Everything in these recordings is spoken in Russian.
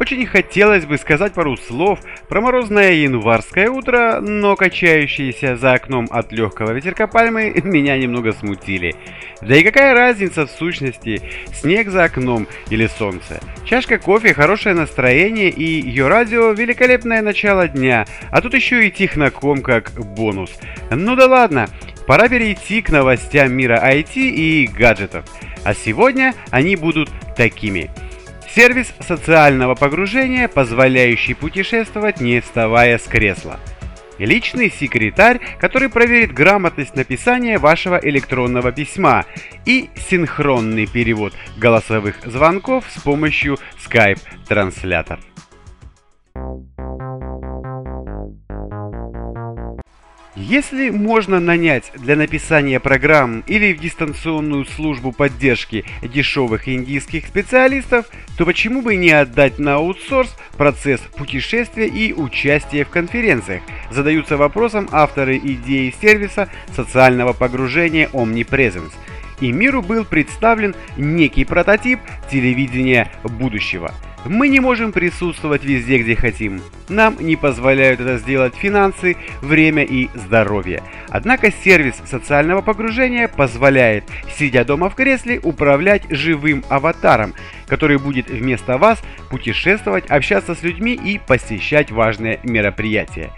Очень хотелось бы сказать пару слов про морозное январское утро, но качающиеся за окном от легкого ветерка пальмы меня немного смутили. Да и какая разница в сущности, снег за окном или солнце? Чашка кофе, хорошее настроение и ее радио великолепное начало дня, а тут еще и техноком как бонус. Ну да ладно, пора перейти к новостям мира IT и гаджетов. А сегодня они будут такими – Сервис социального погружения, позволяющий путешествовать не вставая с кресла. Личный секретарь, который проверит грамотность написания вашего электронного письма и синхронный перевод голосовых звонков с помощью Skype-транслятор. Если можно нанять для написания программ или в дистанционную службу поддержки дешевых индийских специалистов, то почему бы не отдать на аутсорс процесс путешествия и участия в конференциях? Задаются вопросом авторы идеи сервиса социального погружения Omnipresence. И миру был представлен некий прототип телевидения будущего – мы не можем присутствовать везде, где хотим. Нам не позволяют это сделать финансы, время и здоровье. Однако сервис социального погружения позволяет, сидя дома в кресле, управлять живым аватаром, который будет вместо вас путешествовать, общаться с людьми и посещать важные мероприятия.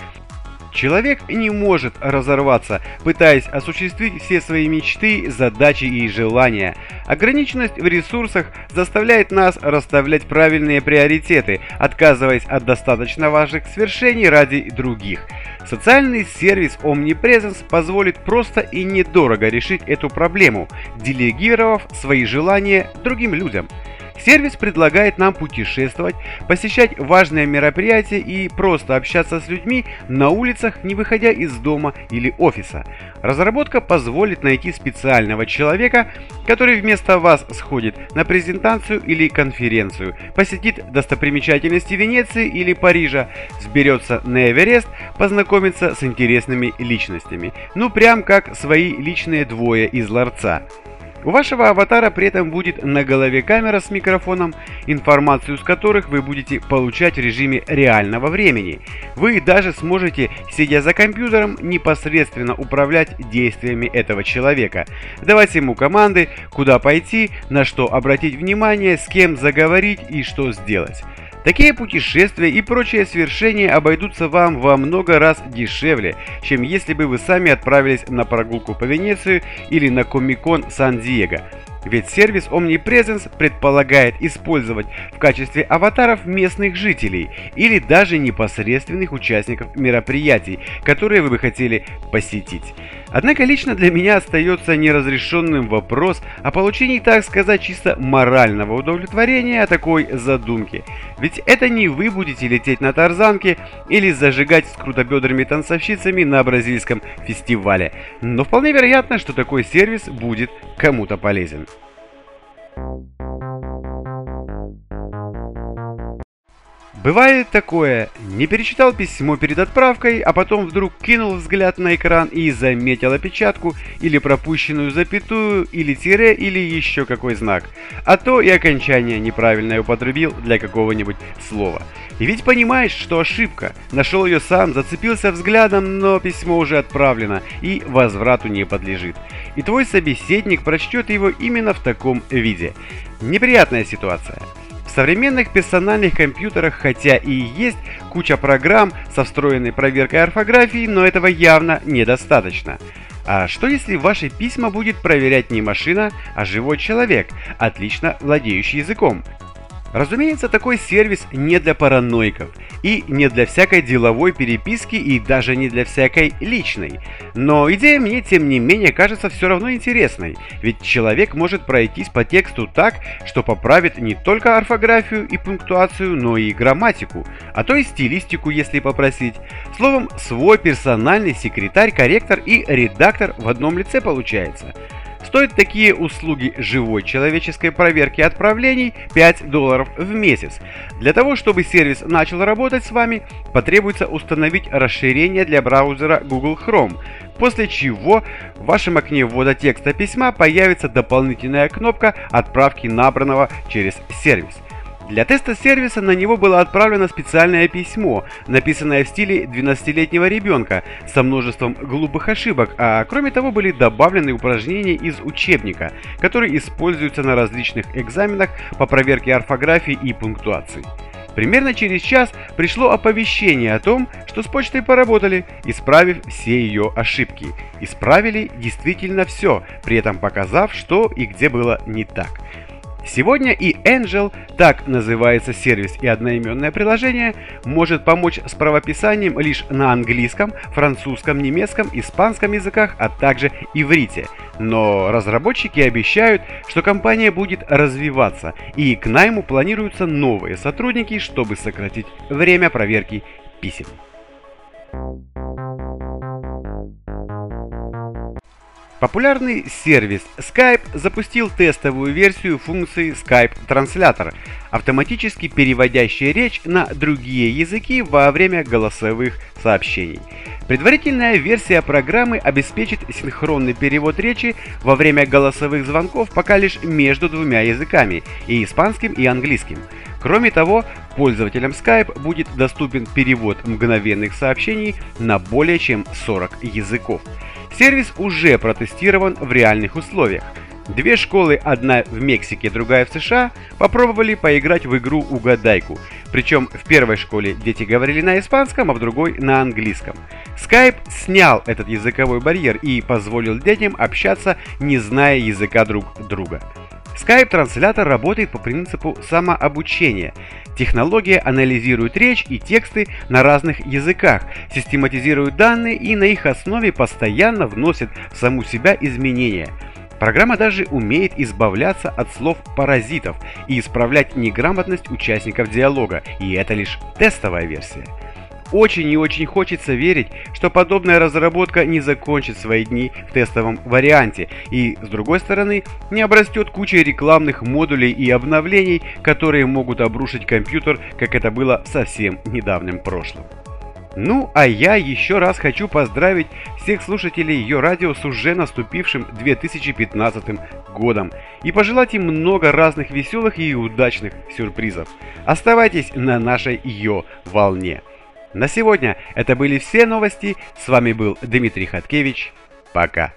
Человек не может разорваться, пытаясь осуществить все свои мечты, задачи и желания. Ограниченность в ресурсах заставляет нас расставлять правильные приоритеты, отказываясь от достаточно важных свершений ради других. Социальный сервис Omnipresence позволит просто и недорого решить эту проблему, делегировав свои желания другим людям. Сервис предлагает нам путешествовать, посещать важные мероприятия и просто общаться с людьми на улицах, не выходя из дома или офиса. Разработка позволит найти специального человека, который вместо вас сходит на презентацию или конференцию, посетит достопримечательности Венеции или Парижа, сберется на Эверест, познакомится с интересными личностями. Ну прям как свои личные двое из ларца. У вашего аватара при этом будет на голове камера с микрофоном, информацию с которых вы будете получать в режиме реального времени. Вы даже сможете, сидя за компьютером, непосредственно управлять действиями этого человека, давать ему команды, куда пойти, на что обратить внимание, с кем заговорить и что сделать. Такие путешествия и прочие свершения обойдутся вам во много раз дешевле, чем если бы вы сами отправились на прогулку по Венеции или на Комикон Сан-Диего. Ведь сервис Omnipresence предполагает использовать в качестве аватаров местных жителей или даже непосредственных участников мероприятий, которые вы бы хотели посетить. Однако лично для меня остается неразрешенным вопрос о получении, так сказать, чисто морального удовлетворения о такой задумке. Ведь это не вы будете лететь на тарзанке или зажигать с крутобедрыми танцовщицами на бразильском фестивале. Но вполне вероятно, что такой сервис будет кому-то полезен. you Бывает такое, не перечитал письмо перед отправкой, а потом вдруг кинул взгляд на экран и заметил опечатку или пропущенную запятую, или тире, или еще какой знак. А то и окончание неправильное употребил для какого-нибудь слова. И ведь понимаешь, что ошибка. Нашел ее сам, зацепился взглядом, но письмо уже отправлено и возврату не подлежит. И твой собеседник прочтет его именно в таком виде. Неприятная ситуация. В современных персональных компьютерах, хотя и есть куча программ со встроенной проверкой орфографии, но этого явно недостаточно. А что если ваши письма будет проверять не машина, а живой человек, отлично владеющий языком? Разумеется, такой сервис не для параноиков и не для всякой деловой переписки и даже не для всякой личной. Но идея мне, тем не менее, кажется все равно интересной, ведь человек может пройтись по тексту так, что поправит не только орфографию и пунктуацию, но и грамматику, а то и стилистику, если попросить. Словом, свой персональный секретарь, корректор и редактор в одном лице получается. Стоят такие услуги живой человеческой проверки отправлений 5 долларов в месяц. Для того, чтобы сервис начал работать с вами, потребуется установить расширение для браузера Google Chrome, после чего в вашем окне ввода текста письма появится дополнительная кнопка отправки набранного через сервис. Для теста сервиса на него было отправлено специальное письмо, написанное в стиле 12-летнего ребенка, со множеством глупых ошибок, а кроме того были добавлены упражнения из учебника, которые используются на различных экзаменах по проверке орфографии и пунктуации. Примерно через час пришло оповещение о том, что с почтой поработали, исправив все ее ошибки. Исправили действительно все, при этом показав, что и где было не так. Сегодня и Angel, так называется сервис и одноименное приложение, может помочь с правописанием лишь на английском, французском, немецком, испанском языках, а также иврите. Но разработчики обещают, что компания будет развиваться, и к найму планируются новые сотрудники, чтобы сократить время проверки писем. Популярный сервис Skype запустил тестовую версию функции Skype Транслятор, автоматически переводящей речь на другие языки во время голосовых сообщений. Предварительная версия программы обеспечит синхронный перевод речи во время голосовых звонков пока лишь между двумя языками – и испанским, и английским. Кроме того, пользователям Skype будет доступен перевод мгновенных сообщений на более чем 40 языков. Сервис уже протестирован в реальных условиях. Две школы, одна в Мексике, другая в США, попробовали поиграть в игру «Угадайку». Причем в первой школе дети говорили на испанском, а в другой на английском. Skype снял этот языковой барьер и позволил детям общаться, не зная языка друг друга. Skype-транслятор работает по принципу самообучения. Технология анализирует речь и тексты на разных языках, систематизирует данные и на их основе постоянно вносит в саму себя изменения. Программа даже умеет избавляться от слов-паразитов и исправлять неграмотность участников диалога, и это лишь тестовая версия. Очень и очень хочется верить, что подобная разработка не закончит свои дни в тестовом варианте и, с другой стороны, не обрастет кучей рекламных модулей и обновлений, которые могут обрушить компьютер, как это было в совсем недавнем прошлом. Ну, а я еще раз хочу поздравить всех слушателей ее радио с уже наступившим 2015 годом и пожелать им много разных веселых и удачных сюрпризов. Оставайтесь на нашей ее волне. На сегодня это были все новости. С вами был Дмитрий Хаткевич. Пока.